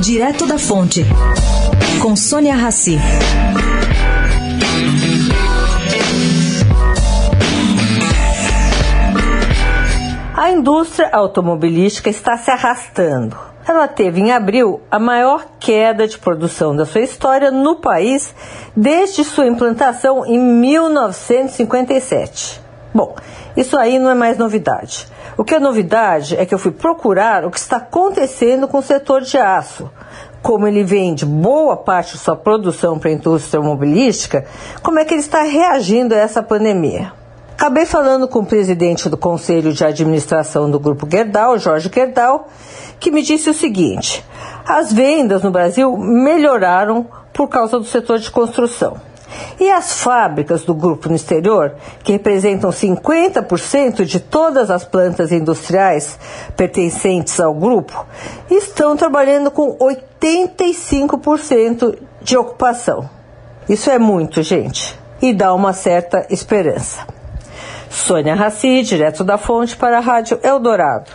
Direto da Fonte, com Sônia Rassi. A indústria automobilística está se arrastando. Ela teve em abril a maior queda de produção da sua história no país desde sua implantação em 1957. Bom, isso aí não é mais novidade. O que é novidade é que eu fui procurar o que está acontecendo com o setor de aço. Como ele vende boa parte de sua produção para a indústria automobilística, como é que ele está reagindo a essa pandemia? Acabei falando com o presidente do Conselho de Administração do Grupo Gerdau, Jorge Gerdau, que me disse o seguinte: as vendas no Brasil melhoraram por causa do setor de construção. E as fábricas do grupo no exterior, que representam 50% de todas as plantas industriais pertencentes ao grupo, estão trabalhando com 85% de ocupação. Isso é muito, gente, e dá uma certa esperança. Sônia Raci, direto da fonte para a Rádio Eldorado.